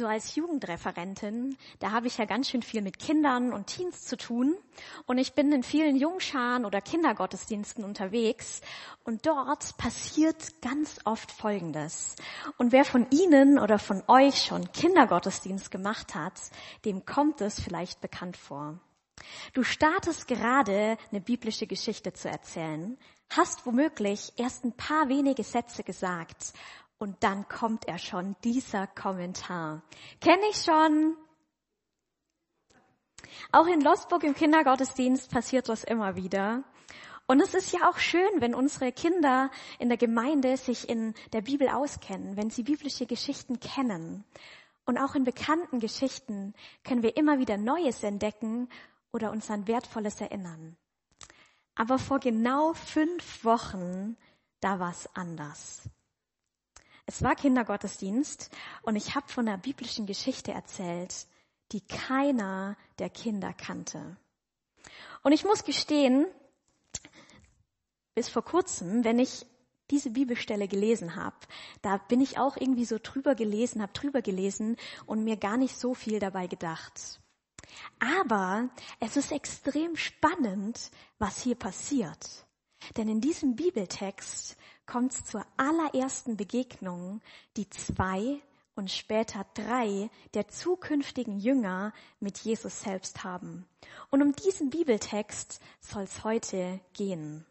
So als Jugendreferentin, da habe ich ja ganz schön viel mit Kindern und Teens zu tun. Und ich bin in vielen Jungscharen oder Kindergottesdiensten unterwegs. Und dort passiert ganz oft Folgendes. Und wer von Ihnen oder von euch schon Kindergottesdienst gemacht hat, dem kommt es vielleicht bekannt vor. Du startest gerade eine biblische Geschichte zu erzählen, hast womöglich erst ein paar wenige Sätze gesagt und dann kommt er schon, dieser Kommentar. Kenne ich schon. Auch in Losburg im Kindergottesdienst passiert das immer wieder. Und es ist ja auch schön, wenn unsere Kinder in der Gemeinde sich in der Bibel auskennen, wenn sie biblische Geschichten kennen. Und auch in bekannten Geschichten können wir immer wieder Neues entdecken oder uns an Wertvolles erinnern. Aber vor genau fünf Wochen, da war es anders. Es war Kindergottesdienst und ich habe von einer biblischen Geschichte erzählt, die keiner der Kinder kannte. Und ich muss gestehen, bis vor kurzem, wenn ich diese Bibelstelle gelesen habe, da bin ich auch irgendwie so drüber gelesen, habe drüber gelesen und mir gar nicht so viel dabei gedacht. Aber es ist extrem spannend, was hier passiert. Denn in diesem Bibeltext kommt es zur allerersten Begegnung, die zwei und später drei der zukünftigen Jünger mit Jesus selbst haben. Und um diesen Bibeltext soll es heute gehen.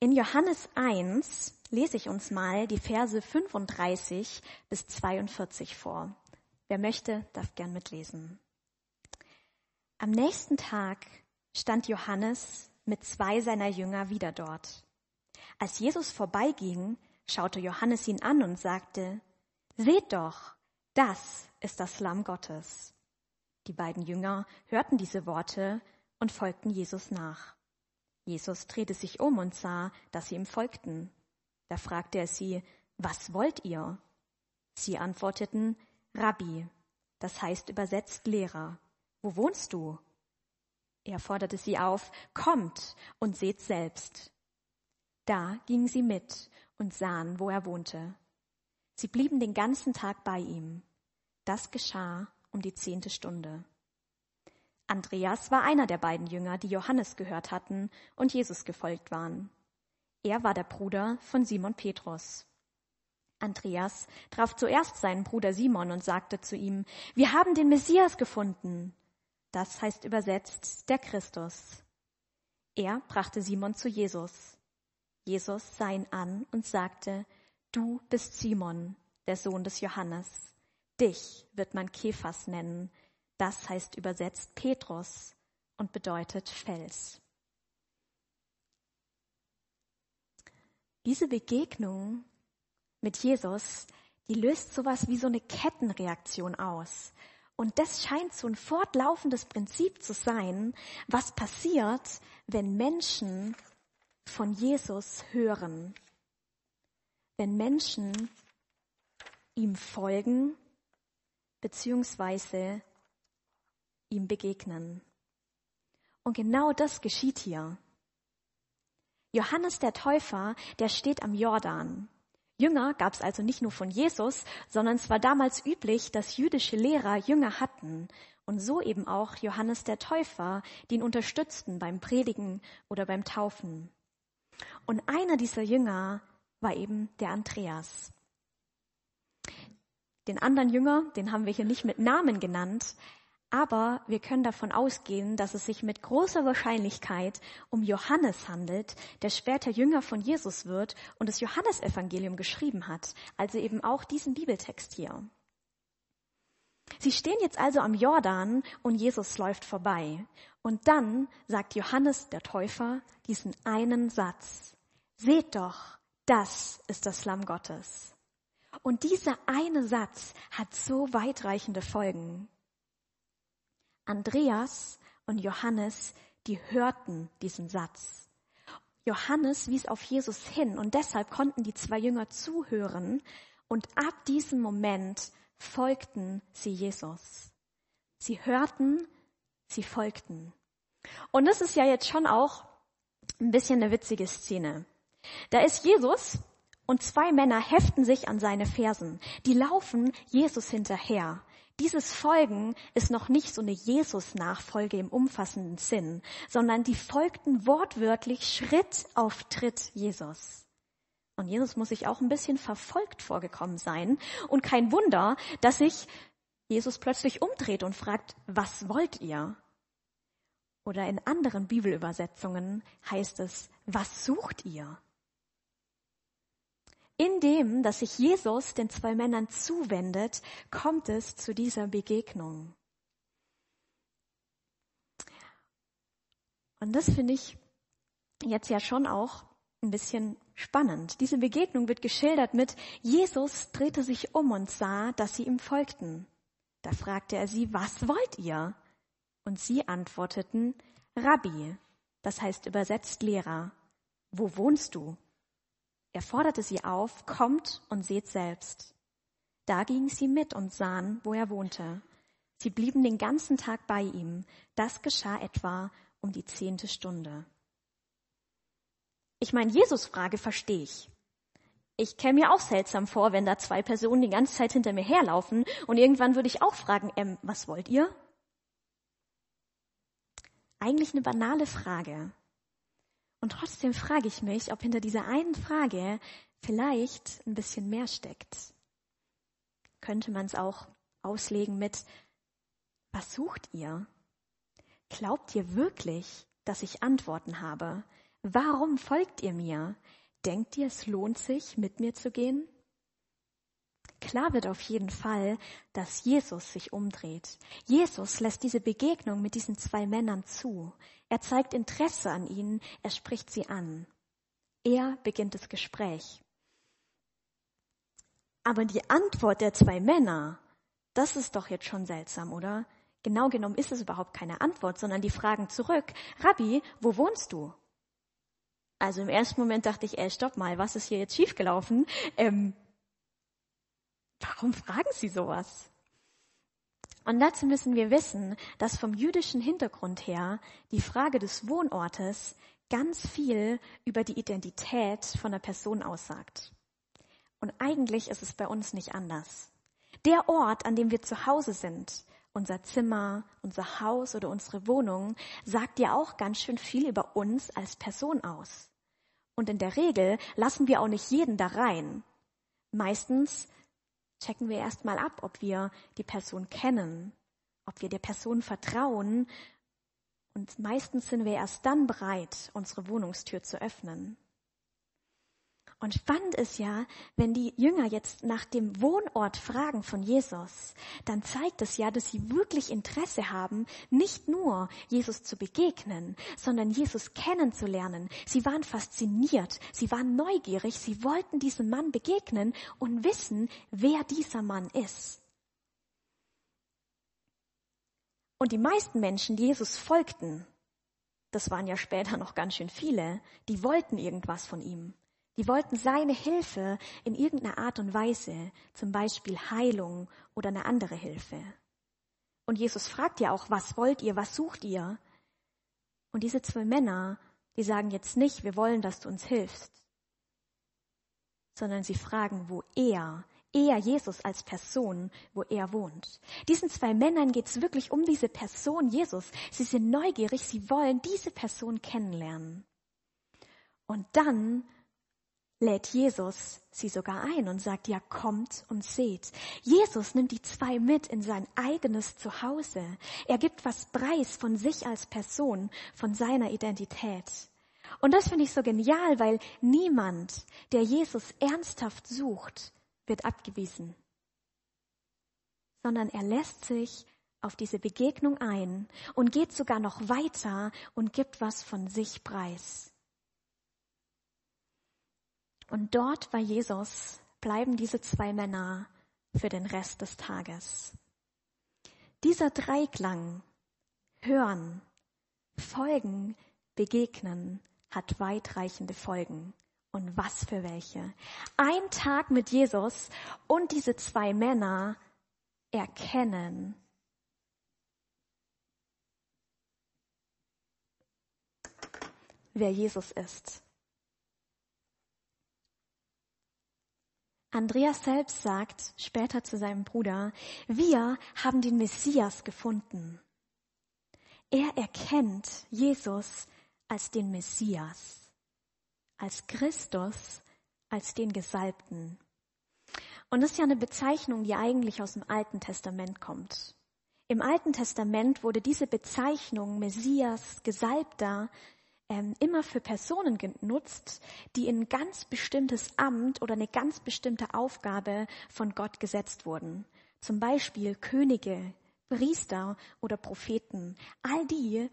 In Johannes 1 lese ich uns mal die Verse 35 bis 42 vor. Wer möchte, darf gern mitlesen. Am nächsten Tag stand Johannes mit zwei seiner Jünger wieder dort. Als Jesus vorbeiging, schaute Johannes ihn an und sagte, Seht doch, das ist das Lamm Gottes. Die beiden Jünger hörten diese Worte und folgten Jesus nach. Jesus drehte sich um und sah, dass sie ihm folgten. Da fragte er sie, was wollt ihr? Sie antworteten, Rabbi, das heißt übersetzt Lehrer. Wo wohnst du? Er forderte sie auf, kommt und seht selbst. Da gingen sie mit und sahen, wo er wohnte. Sie blieben den ganzen Tag bei ihm. Das geschah um die zehnte Stunde. Andreas war einer der beiden Jünger, die Johannes gehört hatten und Jesus gefolgt waren. Er war der Bruder von Simon Petrus. Andreas traf zuerst seinen Bruder Simon und sagte zu ihm, wir haben den Messias gefunden. Das heißt übersetzt der Christus. Er brachte Simon zu Jesus. Jesus sah ihn an und sagte, du bist Simon, der Sohn des Johannes. Dich wird man Kephas nennen. Das heißt übersetzt Petrus und bedeutet Fels. Diese Begegnung mit Jesus, die löst sowas wie so eine Kettenreaktion aus. Und das scheint so ein fortlaufendes Prinzip zu sein, was passiert, wenn Menschen von Jesus hören. Wenn Menschen ihm folgen beziehungsweise ihm begegnen. Und genau das geschieht hier. Johannes der Täufer, der steht am Jordan. Jünger gab es also nicht nur von Jesus, sondern es war damals üblich, dass jüdische Lehrer Jünger hatten und so eben auch Johannes der Täufer, die ihn unterstützten beim Predigen oder beim Taufen. Und einer dieser Jünger war eben der Andreas. Den anderen Jünger, den haben wir hier nicht mit Namen genannt, aber wir können davon ausgehen, dass es sich mit großer Wahrscheinlichkeit um Johannes handelt, der später Jünger von Jesus wird und das Johannesevangelium geschrieben hat, also eben auch diesen Bibeltext hier. Sie stehen jetzt also am Jordan und Jesus läuft vorbei. Und dann sagt Johannes der Täufer diesen einen Satz. Seht doch, das ist das Lamm Gottes. Und dieser eine Satz hat so weitreichende Folgen. Andreas und Johannes, die hörten diesen Satz. Johannes wies auf Jesus hin und deshalb konnten die zwei Jünger zuhören und ab diesem Moment folgten sie Jesus. Sie hörten, sie folgten. Und das ist ja jetzt schon auch ein bisschen eine witzige Szene. Da ist Jesus Und zwei Männer heften sich an seine Fersen. Die laufen Jesus hinterher. Dieses Folgen ist noch nicht so eine Jesus-Nachfolge im umfassenden Sinn, sondern die folgten wortwörtlich Schritt auf Tritt Jesus. Und Jesus muss sich auch ein bisschen verfolgt vorgekommen sein. Und kein Wunder, dass sich Jesus plötzlich umdreht und fragt, was wollt ihr? Oder in anderen Bibelübersetzungen heißt es, was sucht ihr? In dem, dass sich Jesus den zwei Männern zuwendet, kommt es zu dieser Begegnung. Und das finde ich jetzt ja schon auch ein bisschen spannend. Diese Begegnung wird geschildert mit, Jesus drehte sich um und sah, dass sie ihm folgten. Da fragte er sie, was wollt ihr? Und sie antworteten, Rabbi, das heißt übersetzt Lehrer, wo wohnst du? Er forderte sie auf, kommt und seht selbst. Da gingen sie mit und sahen, wo er wohnte. Sie blieben den ganzen Tag bei ihm. Das geschah etwa um die zehnte Stunde. Ich meine, Jesus Frage verstehe ich. Ich käme mir auch seltsam vor, wenn da zwei Personen die ganze Zeit hinter mir herlaufen und irgendwann würde ich auch fragen, ähm, was wollt ihr? Eigentlich eine banale Frage. Und trotzdem frage ich mich, ob hinter dieser einen Frage vielleicht ein bisschen mehr steckt. Könnte man es auch auslegen mit, was sucht ihr? Glaubt ihr wirklich, dass ich Antworten habe? Warum folgt ihr mir? Denkt ihr, es lohnt sich, mit mir zu gehen? Klar wird auf jeden Fall, dass Jesus sich umdreht. Jesus lässt diese Begegnung mit diesen zwei Männern zu. Er zeigt Interesse an ihnen, er spricht sie an. Er beginnt das Gespräch. Aber die Antwort der zwei Männer, das ist doch jetzt schon seltsam, oder? Genau genommen ist es überhaupt keine Antwort, sondern die fragen zurück, Rabbi, wo wohnst du? Also im ersten Moment dachte ich, ey, stopp mal, was ist hier jetzt schiefgelaufen? Ähm, Warum fragen Sie sowas? Und dazu müssen wir wissen, dass vom jüdischen Hintergrund her die Frage des Wohnortes ganz viel über die Identität von der Person aussagt. Und eigentlich ist es bei uns nicht anders. Der Ort, an dem wir zu Hause sind, unser Zimmer, unser Haus oder unsere Wohnung, sagt ja auch ganz schön viel über uns als Person aus. Und in der Regel lassen wir auch nicht jeden da rein. Meistens checken wir erstmal ab, ob wir die Person kennen, ob wir der Person vertrauen. Und meistens sind wir erst dann bereit, unsere Wohnungstür zu öffnen. Und spannend ist ja, wenn die Jünger jetzt nach dem Wohnort fragen von Jesus, dann zeigt es ja, dass sie wirklich Interesse haben, nicht nur Jesus zu begegnen, sondern Jesus kennenzulernen. Sie waren fasziniert, sie waren neugierig, sie wollten diesem Mann begegnen und wissen, wer dieser Mann ist. Und die meisten Menschen, die Jesus folgten, das waren ja später noch ganz schön viele, die wollten irgendwas von ihm. Die wollten seine Hilfe in irgendeiner Art und Weise, zum Beispiel Heilung oder eine andere Hilfe. Und Jesus fragt ja auch, was wollt ihr, was sucht ihr? Und diese zwei Männer, die sagen jetzt nicht, wir wollen, dass du uns hilfst, sondern sie fragen, wo er, er Jesus als Person, wo er wohnt. Diesen zwei Männern geht es wirklich um diese Person Jesus. Sie sind neugierig, sie wollen diese Person kennenlernen. Und dann lädt Jesus sie sogar ein und sagt, ja, kommt und seht. Jesus nimmt die zwei mit in sein eigenes Zuhause. Er gibt was preis von sich als Person, von seiner Identität. Und das finde ich so genial, weil niemand, der Jesus ernsthaft sucht, wird abgewiesen, sondern er lässt sich auf diese Begegnung ein und geht sogar noch weiter und gibt was von sich preis. Und dort bei Jesus bleiben diese zwei Männer für den Rest des Tages. Dieser Dreiklang, hören, folgen, begegnen, hat weitreichende Folgen. Und was für welche? Ein Tag mit Jesus und diese zwei Männer erkennen, wer Jesus ist. Andreas selbst sagt später zu seinem Bruder, wir haben den Messias gefunden. Er erkennt Jesus als den Messias, als Christus, als den Gesalbten. Und das ist ja eine Bezeichnung, die eigentlich aus dem Alten Testament kommt. Im Alten Testament wurde diese Bezeichnung Messias, Gesalbter, ähm, immer für Personen genutzt, die in ein ganz bestimmtes Amt oder eine ganz bestimmte Aufgabe von Gott gesetzt wurden. Zum Beispiel Könige, Priester oder Propheten. All die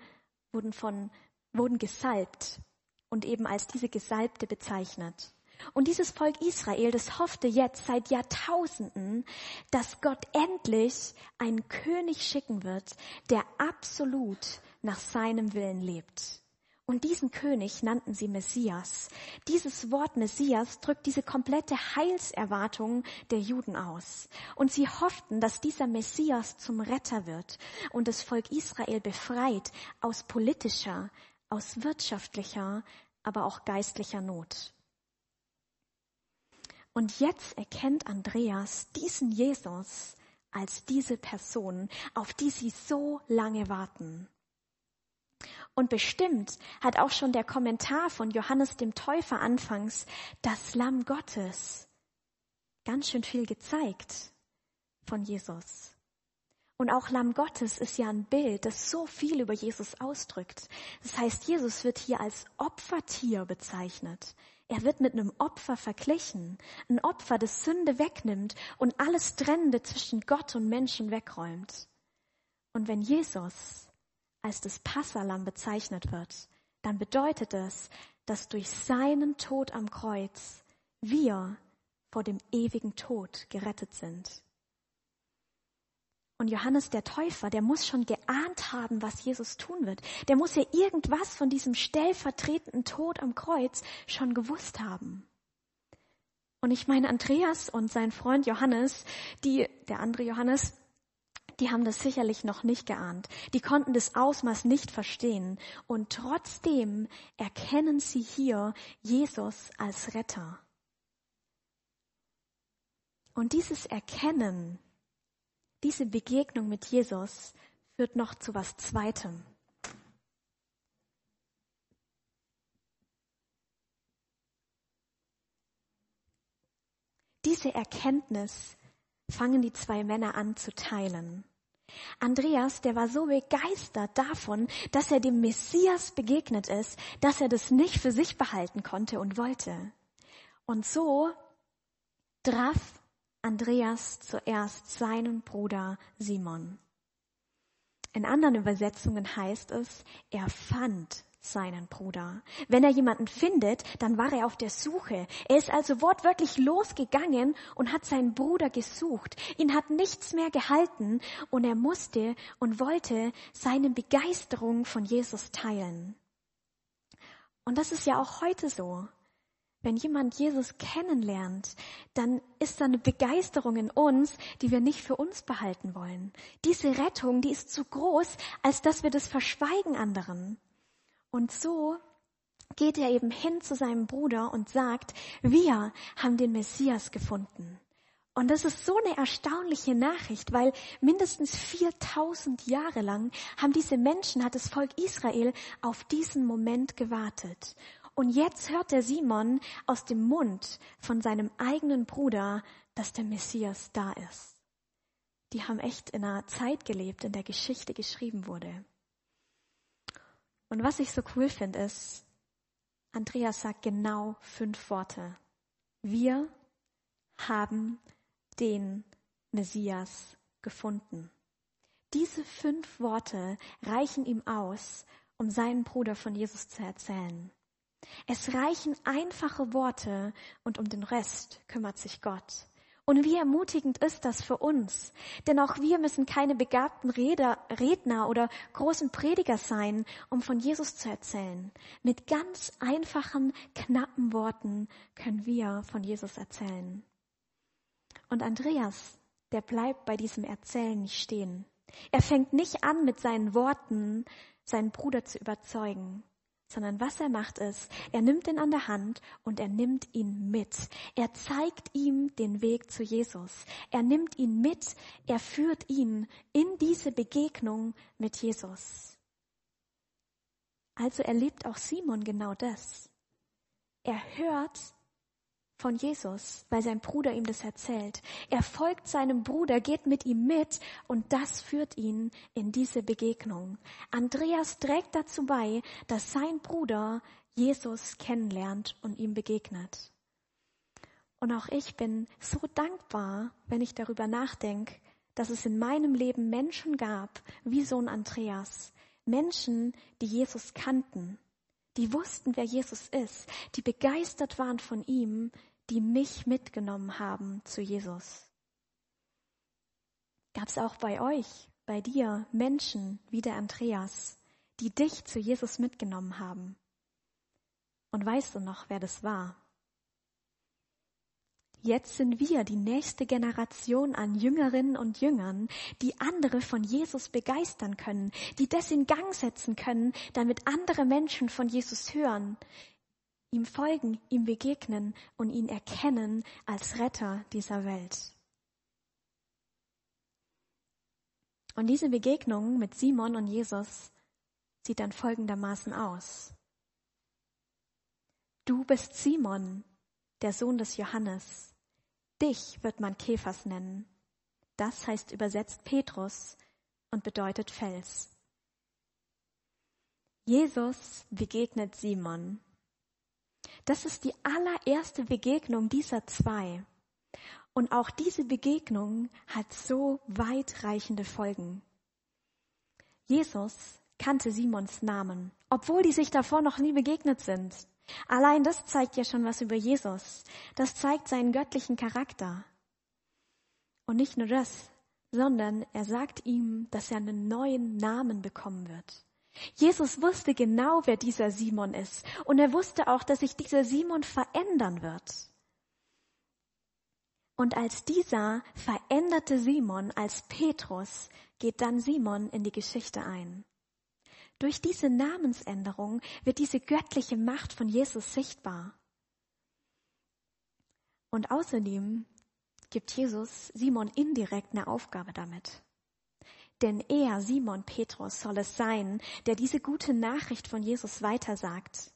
wurden von, wurden gesalbt und eben als diese Gesalbte bezeichnet. Und dieses Volk Israel, das hoffte jetzt seit Jahrtausenden, dass Gott endlich einen König schicken wird, der absolut nach seinem Willen lebt. Und diesen König nannten sie Messias. Dieses Wort Messias drückt diese komplette Heilserwartung der Juden aus. Und sie hofften, dass dieser Messias zum Retter wird und das Volk Israel befreit aus politischer, aus wirtschaftlicher, aber auch geistlicher Not. Und jetzt erkennt Andreas diesen Jesus als diese Person, auf die sie so lange warten. Und bestimmt hat auch schon der Kommentar von Johannes dem Täufer anfangs das Lamm Gottes ganz schön viel gezeigt von Jesus. Und auch Lamm Gottes ist ja ein Bild, das so viel über Jesus ausdrückt. Das heißt, Jesus wird hier als Opfertier bezeichnet. Er wird mit einem Opfer verglichen. Ein Opfer, das Sünde wegnimmt und alles Trennende zwischen Gott und Menschen wegräumt. Und wenn Jesus als das Passalam bezeichnet wird, dann bedeutet es, dass durch seinen Tod am Kreuz wir vor dem ewigen Tod gerettet sind. Und Johannes der Täufer, der muss schon geahnt haben, was Jesus tun wird. Der muss ja irgendwas von diesem stellvertretenden Tod am Kreuz schon gewusst haben. Und ich meine, Andreas und sein Freund Johannes, die, der andere Johannes, die haben das sicherlich noch nicht geahnt. Die konnten das Ausmaß nicht verstehen. Und trotzdem erkennen sie hier Jesus als Retter. Und dieses Erkennen, diese Begegnung mit Jesus führt noch zu was Zweitem. Diese Erkenntnis fangen die zwei Männer an zu teilen. Andreas, der war so begeistert davon, dass er dem Messias begegnet ist, dass er das nicht für sich behalten konnte und wollte. Und so traf Andreas zuerst seinen Bruder Simon. In anderen Übersetzungen heißt es, er fand seinen Bruder. Wenn er jemanden findet, dann war er auf der Suche. Er ist also wortwörtlich losgegangen und hat seinen Bruder gesucht. Ihn hat nichts mehr gehalten und er musste und wollte seine Begeisterung von Jesus teilen. Und das ist ja auch heute so. Wenn jemand Jesus kennenlernt, dann ist da eine Begeisterung in uns, die wir nicht für uns behalten wollen. Diese Rettung, die ist zu groß, als dass wir das verschweigen anderen. Und so geht er eben hin zu seinem Bruder und sagt, wir haben den Messias gefunden. Und das ist so eine erstaunliche Nachricht, weil mindestens 4000 Jahre lang haben diese Menschen, hat das Volk Israel auf diesen Moment gewartet. Und jetzt hört der Simon aus dem Mund von seinem eigenen Bruder, dass der Messias da ist. Die haben echt in einer Zeit gelebt, in der Geschichte geschrieben wurde. Und was ich so cool finde, ist, Andreas sagt genau fünf Worte. Wir haben den Messias gefunden. Diese fünf Worte reichen ihm aus, um seinen Bruder von Jesus zu erzählen. Es reichen einfache Worte und um den Rest kümmert sich Gott. Und wie ermutigend ist das für uns? Denn auch wir müssen keine begabten Redner oder großen Prediger sein, um von Jesus zu erzählen. Mit ganz einfachen, knappen Worten können wir von Jesus erzählen. Und Andreas, der bleibt bei diesem Erzählen nicht stehen. Er fängt nicht an, mit seinen Worten seinen Bruder zu überzeugen, sondern was er macht ist, er nimmt ihn an der Hand und er nimmt ihn mit. Er zeigt ihm den Weg zu Jesus. Er nimmt ihn mit, er führt ihn in diese Begegnung mit Jesus. Also erlebt auch Simon genau das. Er hört von Jesus, weil sein Bruder ihm das erzählt. Er folgt seinem Bruder, geht mit ihm mit und das führt ihn in diese Begegnung. Andreas trägt dazu bei, dass sein Bruder Jesus kennenlernt und ihm begegnet. Und auch ich bin so dankbar, wenn ich darüber nachdenke, dass es in meinem Leben Menschen gab, wie so ein Andreas. Menschen, die Jesus kannten, die wussten, wer Jesus ist, die begeistert waren von ihm, die mich mitgenommen haben zu Jesus. Gab es auch bei euch, bei dir Menschen wie der Andreas, die dich zu Jesus mitgenommen haben? Und weißt du noch, wer das war? Jetzt sind wir die nächste Generation an Jüngerinnen und Jüngern, die andere von Jesus begeistern können, die das in Gang setzen können, damit andere Menschen von Jesus hören, ihm folgen, ihm begegnen und ihn erkennen als Retter dieser Welt. Und diese Begegnung mit Simon und Jesus sieht dann folgendermaßen aus. Du bist Simon, der Sohn des Johannes. Dich wird man Käfers nennen. Das heißt übersetzt Petrus und bedeutet Fels. Jesus begegnet Simon das ist die allererste Begegnung dieser zwei. Und auch diese Begegnung hat so weitreichende Folgen. Jesus kannte Simons Namen, obwohl die sich davor noch nie begegnet sind. Allein das zeigt ja schon was über Jesus. Das zeigt seinen göttlichen Charakter. Und nicht nur das, sondern er sagt ihm, dass er einen neuen Namen bekommen wird. Jesus wusste genau, wer dieser Simon ist. Und er wusste auch, dass sich dieser Simon verändern wird. Und als dieser veränderte Simon, als Petrus, geht dann Simon in die Geschichte ein. Durch diese Namensänderung wird diese göttliche Macht von Jesus sichtbar. Und außerdem gibt Jesus Simon indirekt eine Aufgabe damit. Denn er, Simon Petrus, soll es sein, der diese gute Nachricht von Jesus weitersagt.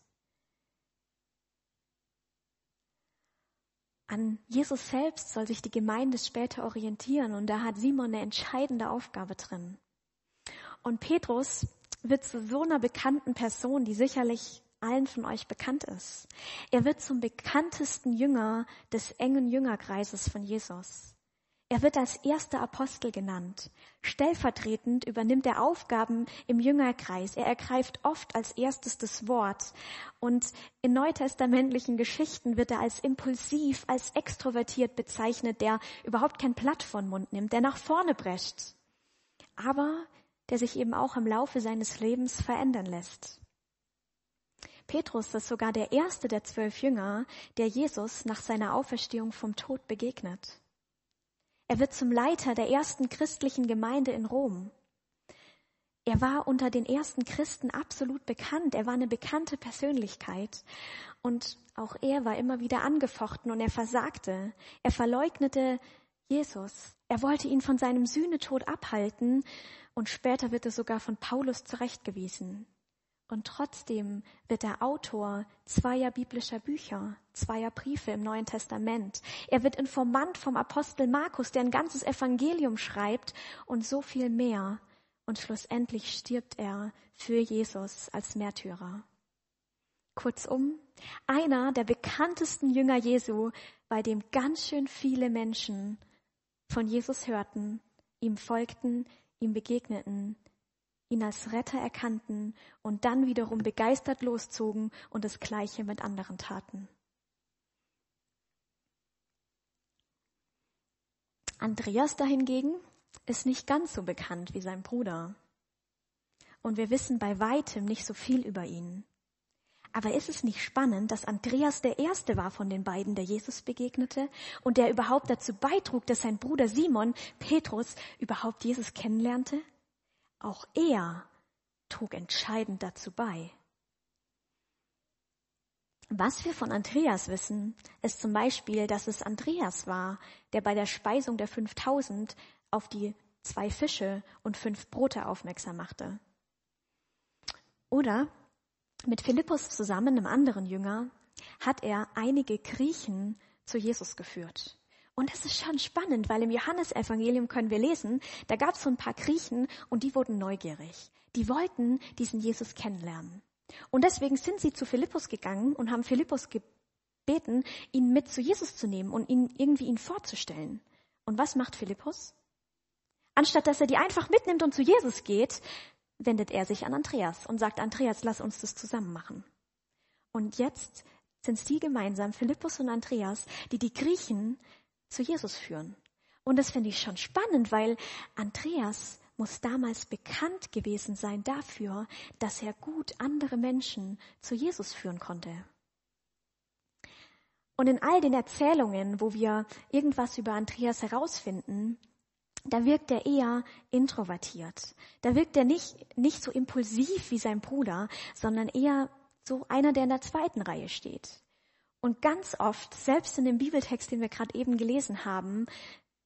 An Jesus selbst soll sich die Gemeinde später orientieren und da hat Simon eine entscheidende Aufgabe drin. Und Petrus wird zu so einer bekannten Person, die sicherlich allen von euch bekannt ist. Er wird zum bekanntesten Jünger des engen Jüngerkreises von Jesus. Er wird als erster Apostel genannt. Stellvertretend übernimmt er Aufgaben im Jüngerkreis. Er ergreift oft als erstes das Wort. Und in neutestamentlichen Geschichten wird er als impulsiv, als extrovertiert bezeichnet, der überhaupt kein Blatt von Mund nimmt, der nach vorne prescht. Aber der sich eben auch im Laufe seines Lebens verändern lässt. Petrus ist sogar der erste der zwölf Jünger, der Jesus nach seiner Auferstehung vom Tod begegnet. Er wird zum Leiter der ersten christlichen Gemeinde in Rom. Er war unter den ersten Christen absolut bekannt. Er war eine bekannte Persönlichkeit. Und auch er war immer wieder angefochten und er versagte. Er verleugnete Jesus. Er wollte ihn von seinem Sühnetod abhalten und später wird er sogar von Paulus zurechtgewiesen. Und trotzdem wird er Autor zweier biblischer Bücher, zweier Briefe im Neuen Testament. Er wird Informant vom Apostel Markus, der ein ganzes Evangelium schreibt und so viel mehr. Und schlussendlich stirbt er für Jesus als Märtyrer. Kurzum, einer der bekanntesten Jünger Jesu, bei dem ganz schön viele Menschen von Jesus hörten, ihm folgten, ihm begegneten, ihn als Retter erkannten und dann wiederum begeistert loszogen und das Gleiche mit anderen taten. Andreas dahingegen ist nicht ganz so bekannt wie sein Bruder. Und wir wissen bei weitem nicht so viel über ihn. Aber ist es nicht spannend, dass Andreas der Erste war von den beiden, der Jesus begegnete und der überhaupt dazu beitrug, dass sein Bruder Simon, Petrus, überhaupt Jesus kennenlernte? Auch er trug entscheidend dazu bei. Was wir von Andreas wissen, ist zum Beispiel, dass es Andreas war, der bei der Speisung der 5000 auf die zwei Fische und fünf Brote aufmerksam machte. Oder mit Philippus zusammen, einem anderen Jünger, hat er einige Griechen zu Jesus geführt. Und das ist schon spannend, weil im Johannesevangelium können wir lesen, da gab es so ein paar Griechen und die wurden neugierig. Die wollten diesen Jesus kennenlernen. Und deswegen sind sie zu Philippus gegangen und haben Philippus gebeten, ihn mit zu Jesus zu nehmen und ihn irgendwie ihn vorzustellen. Und was macht Philippus? Anstatt dass er die einfach mitnimmt und zu Jesus geht, wendet er sich an Andreas und sagt, Andreas, lass uns das zusammen machen. Und jetzt sind es die gemeinsam, Philippus und Andreas, die die Griechen zu Jesus führen. Und das finde ich schon spannend, weil Andreas muss damals bekannt gewesen sein dafür, dass er gut andere Menschen zu Jesus führen konnte. Und in all den Erzählungen, wo wir irgendwas über Andreas herausfinden, da wirkt er eher introvertiert. Da wirkt er nicht, nicht so impulsiv wie sein Bruder, sondern eher so einer, der in der zweiten Reihe steht. Und ganz oft, selbst in dem Bibeltext, den wir gerade eben gelesen haben,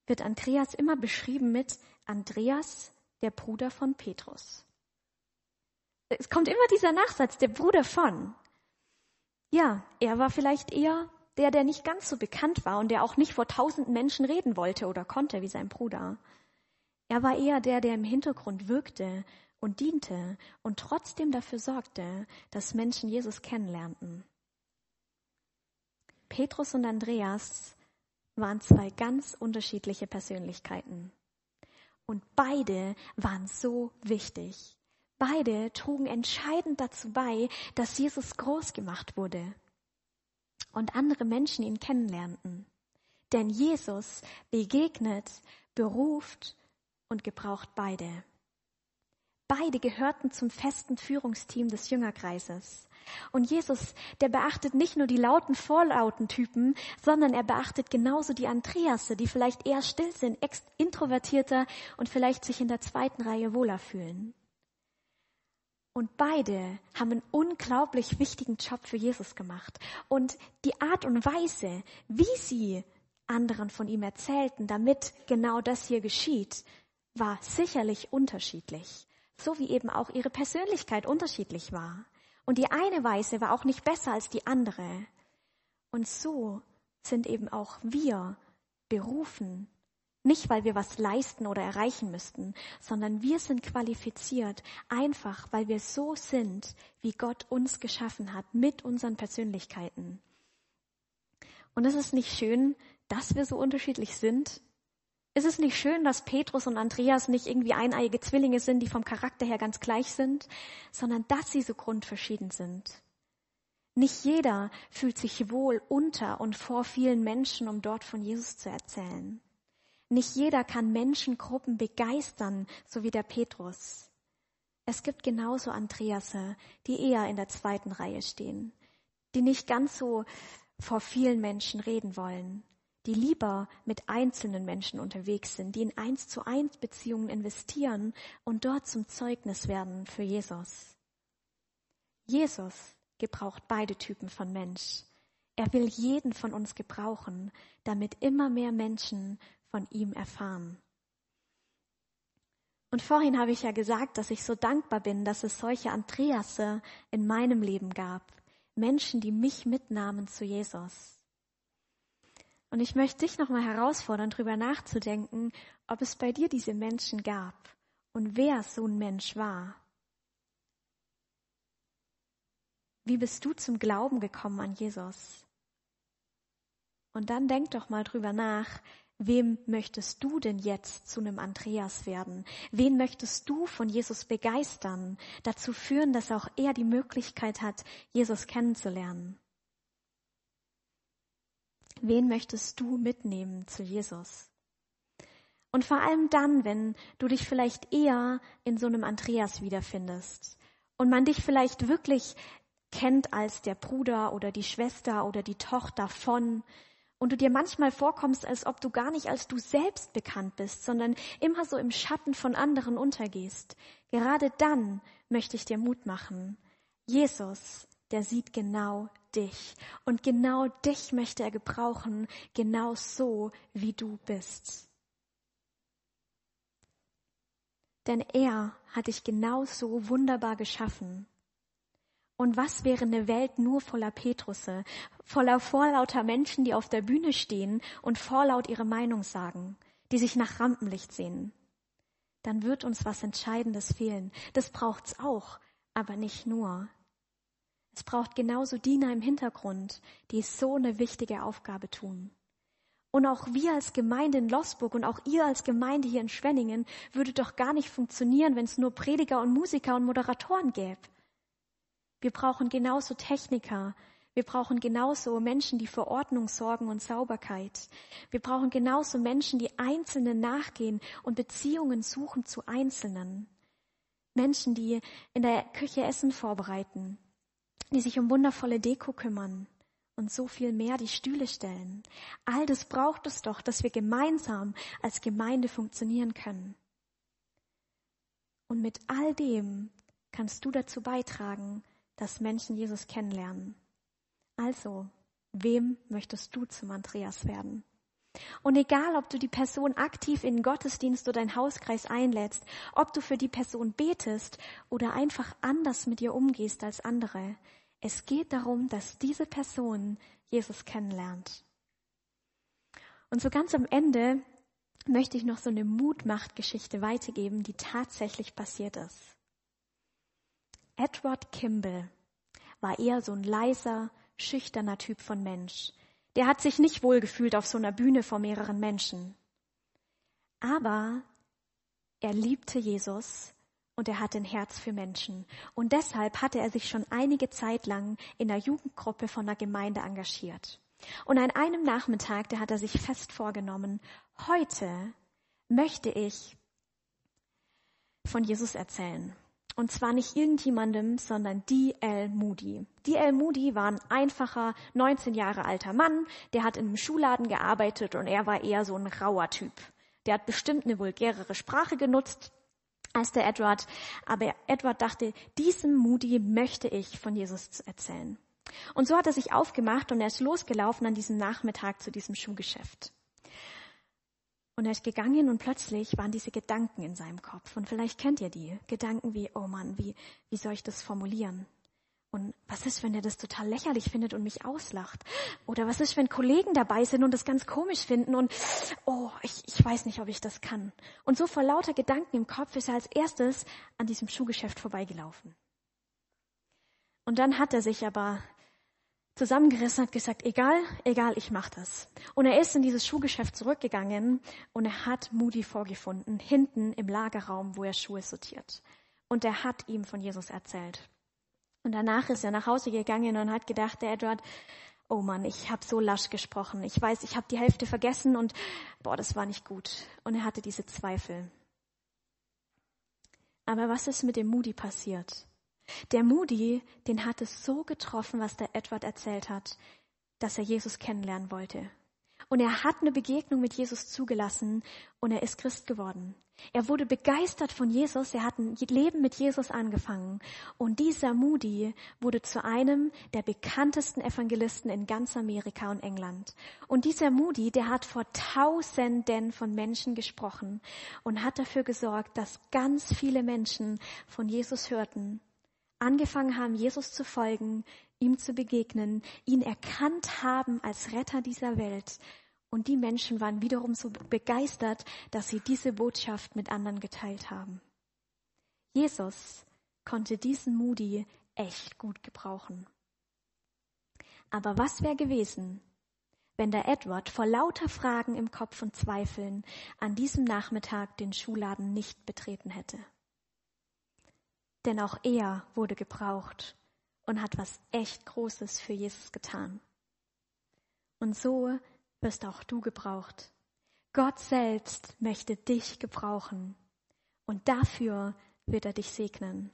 wird Andreas immer beschrieben mit Andreas, der Bruder von Petrus. Es kommt immer dieser Nachsatz, der Bruder von. Ja, er war vielleicht eher der, der nicht ganz so bekannt war und der auch nicht vor tausenden Menschen reden wollte oder konnte wie sein Bruder. Er war eher der, der im Hintergrund wirkte und diente und trotzdem dafür sorgte, dass Menschen Jesus kennenlernten. Petrus und Andreas waren zwei ganz unterschiedliche Persönlichkeiten. Und beide waren so wichtig. Beide trugen entscheidend dazu bei, dass Jesus groß gemacht wurde und andere Menschen ihn kennenlernten. Denn Jesus begegnet, beruft und gebraucht beide. Beide gehörten zum festen Führungsteam des Jüngerkreises. Und Jesus, der beachtet nicht nur die lauten, vorlauten Typen, sondern er beachtet genauso die Andreasse, die vielleicht eher still sind, introvertierter und vielleicht sich in der zweiten Reihe wohler fühlen. Und beide haben einen unglaublich wichtigen Job für Jesus gemacht. Und die Art und Weise, wie sie anderen von ihm erzählten, damit genau das hier geschieht, war sicherlich unterschiedlich. So wie eben auch ihre Persönlichkeit unterschiedlich war. Und die eine Weise war auch nicht besser als die andere. Und so sind eben auch wir berufen, nicht, weil wir was leisten oder erreichen müssten, sondern wir sind qualifiziert, einfach weil wir so sind, wie Gott uns geschaffen hat, mit unseren Persönlichkeiten. Und ist es nicht schön, dass wir so unterschiedlich sind? Ist es nicht schön, dass Petrus und Andreas nicht irgendwie eineiige Zwillinge sind, die vom Charakter her ganz gleich sind, sondern dass sie so grundverschieden sind? Nicht jeder fühlt sich wohl unter und vor vielen Menschen, um dort von Jesus zu erzählen. Nicht jeder kann Menschengruppen begeistern, so wie der Petrus. Es gibt genauso Andreasse, die eher in der zweiten Reihe stehen, die nicht ganz so vor vielen Menschen reden wollen, die lieber mit einzelnen Menschen unterwegs sind, die in eins zu eins Beziehungen investieren und dort zum Zeugnis werden für Jesus. Jesus gebraucht beide Typen von Mensch. Er will jeden von uns gebrauchen, damit immer mehr Menschen von ihm erfahren. Und vorhin habe ich ja gesagt, dass ich so dankbar bin, dass es solche Andreasse in meinem Leben gab. Menschen, die mich mitnahmen zu Jesus. Und ich möchte dich nochmal herausfordern, darüber nachzudenken, ob es bei dir diese Menschen gab und wer so ein Mensch war. Wie bist du zum Glauben gekommen an Jesus? Und dann denk doch mal drüber nach, Wem möchtest du denn jetzt zu einem Andreas werden? Wen möchtest du von Jesus begeistern, dazu führen, dass auch er die Möglichkeit hat, Jesus kennenzulernen? Wen möchtest du mitnehmen zu Jesus? Und vor allem dann, wenn du dich vielleicht eher in so einem Andreas wiederfindest und man dich vielleicht wirklich kennt als der Bruder oder die Schwester oder die Tochter von, und du dir manchmal vorkommst, als ob du gar nicht als du selbst bekannt bist, sondern immer so im Schatten von anderen untergehst. Gerade dann möchte ich dir Mut machen. Jesus der sieht genau dich. Und genau dich möchte er gebrauchen, genau so, wie du bist. Denn er hat dich genauso wunderbar geschaffen. Und was wäre eine Welt nur voller Petrusse, voller vorlauter Menschen, die auf der Bühne stehen und vorlaut ihre Meinung sagen, die sich nach Rampenlicht sehnen? Dann wird uns was Entscheidendes fehlen. Das braucht's auch, aber nicht nur. Es braucht genauso Diener im Hintergrund, die so eine wichtige Aufgabe tun. Und auch wir als Gemeinde in Losburg und auch ihr als Gemeinde hier in Schwenningen würde doch gar nicht funktionieren, wenn es nur Prediger und Musiker und Moderatoren gäbe. Wir brauchen genauso Techniker. Wir brauchen genauso Menschen, die für Ordnung sorgen und Sauberkeit. Wir brauchen genauso Menschen, die Einzelnen nachgehen und Beziehungen suchen zu Einzelnen. Menschen, die in der Küche Essen vorbereiten, die sich um wundervolle Deko kümmern und so viel mehr die Stühle stellen. All das braucht es doch, dass wir gemeinsam als Gemeinde funktionieren können. Und mit all dem kannst du dazu beitragen, dass Menschen Jesus kennenlernen. Also, wem möchtest du zum Andreas werden? Und egal, ob du die Person aktiv in den Gottesdienst oder in Hauskreis einlädst, ob du für die Person betest oder einfach anders mit ihr umgehst als andere, es geht darum, dass diese Person Jesus kennenlernt. Und so ganz am Ende möchte ich noch so eine Mutmachtgeschichte weitergeben, die tatsächlich passiert ist. Edward Kimball war eher so ein leiser, schüchterner Typ von Mensch. Der hat sich nicht wohlgefühlt auf so einer Bühne vor mehreren Menschen. Aber er liebte Jesus und er hatte ein Herz für Menschen. Und deshalb hatte er sich schon einige Zeit lang in der Jugendgruppe von der Gemeinde engagiert. Und an einem Nachmittag, da hat er sich fest vorgenommen, heute möchte ich von Jesus erzählen. Und zwar nicht irgendjemandem, sondern D.L. Moody. D.L. Moody war ein einfacher, 19 Jahre alter Mann, der hat in einem Schuhladen gearbeitet und er war eher so ein rauer Typ. Der hat bestimmt eine vulgärere Sprache genutzt, als der Edward. Aber Edward dachte, diesem Moody möchte ich von Jesus erzählen. Und so hat er sich aufgemacht und er ist losgelaufen an diesem Nachmittag zu diesem Schuhgeschäft. Und er ist gegangen und plötzlich waren diese Gedanken in seinem Kopf. Und vielleicht kennt ihr die. Gedanken wie, oh Mann, wie, wie soll ich das formulieren? Und was ist, wenn er das total lächerlich findet und mich auslacht? Oder was ist, wenn Kollegen dabei sind und das ganz komisch finden und, oh, ich, ich weiß nicht, ob ich das kann. Und so vor lauter Gedanken im Kopf ist er als erstes an diesem Schuhgeschäft vorbeigelaufen. Und dann hat er sich aber zusammengerissen hat gesagt, egal, egal, ich mach das. Und er ist in dieses Schuhgeschäft zurückgegangen und er hat Moody vorgefunden, hinten im Lagerraum, wo er Schuhe sortiert. Und er hat ihm von Jesus erzählt. Und danach ist er nach Hause gegangen und hat gedacht, der Edward, oh Mann, ich habe so lasch gesprochen. Ich weiß, ich habe die Hälfte vergessen und boah, das war nicht gut. Und er hatte diese Zweifel. Aber was ist mit dem Moody passiert? Der Moody, den hat es so getroffen, was der Edward erzählt hat, dass er Jesus kennenlernen wollte. Und er hat eine Begegnung mit Jesus zugelassen und er ist Christ geworden. Er wurde begeistert von Jesus, er hat ein Leben mit Jesus angefangen. Und dieser Moody wurde zu einem der bekanntesten Evangelisten in ganz Amerika und England. Und dieser Moody, der hat vor Tausenden von Menschen gesprochen und hat dafür gesorgt, dass ganz viele Menschen von Jesus hörten, angefangen haben, Jesus zu folgen, ihm zu begegnen, ihn erkannt haben als Retter dieser Welt. Und die Menschen waren wiederum so begeistert, dass sie diese Botschaft mit anderen geteilt haben. Jesus konnte diesen Moody echt gut gebrauchen. Aber was wäre gewesen, wenn der Edward vor lauter Fragen im Kopf und Zweifeln an diesem Nachmittag den Schuhladen nicht betreten hätte? Denn auch er wurde gebraucht und hat was echt Großes für Jesus getan. Und so wirst auch du gebraucht. Gott selbst möchte dich gebrauchen und dafür wird er dich segnen.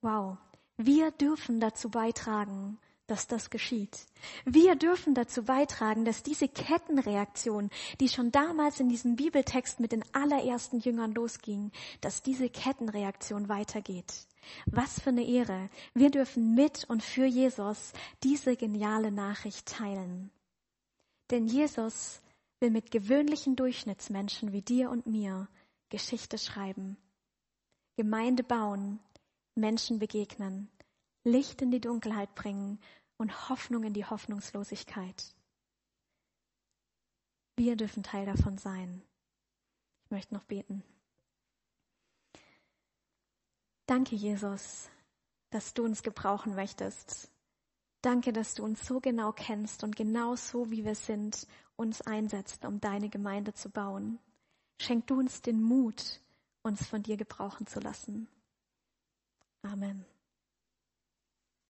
Wow, wir dürfen dazu beitragen, dass das geschieht. Wir dürfen dazu beitragen, dass diese Kettenreaktion, die schon damals in diesem Bibeltext mit den allerersten Jüngern losging, dass diese Kettenreaktion weitergeht. Was für eine Ehre. Wir dürfen mit und für Jesus diese geniale Nachricht teilen. Denn Jesus will mit gewöhnlichen Durchschnittsmenschen wie dir und mir Geschichte schreiben, Gemeinde bauen, Menschen begegnen, Licht in die Dunkelheit bringen und Hoffnung in die Hoffnungslosigkeit. Wir dürfen Teil davon sein. Ich möchte noch beten. Danke, Jesus, dass du uns gebrauchen möchtest. Danke, dass du uns so genau kennst und genau so, wie wir sind, uns einsetzt, um deine Gemeinde zu bauen. Schenk du uns den Mut, uns von dir gebrauchen zu lassen. Amen.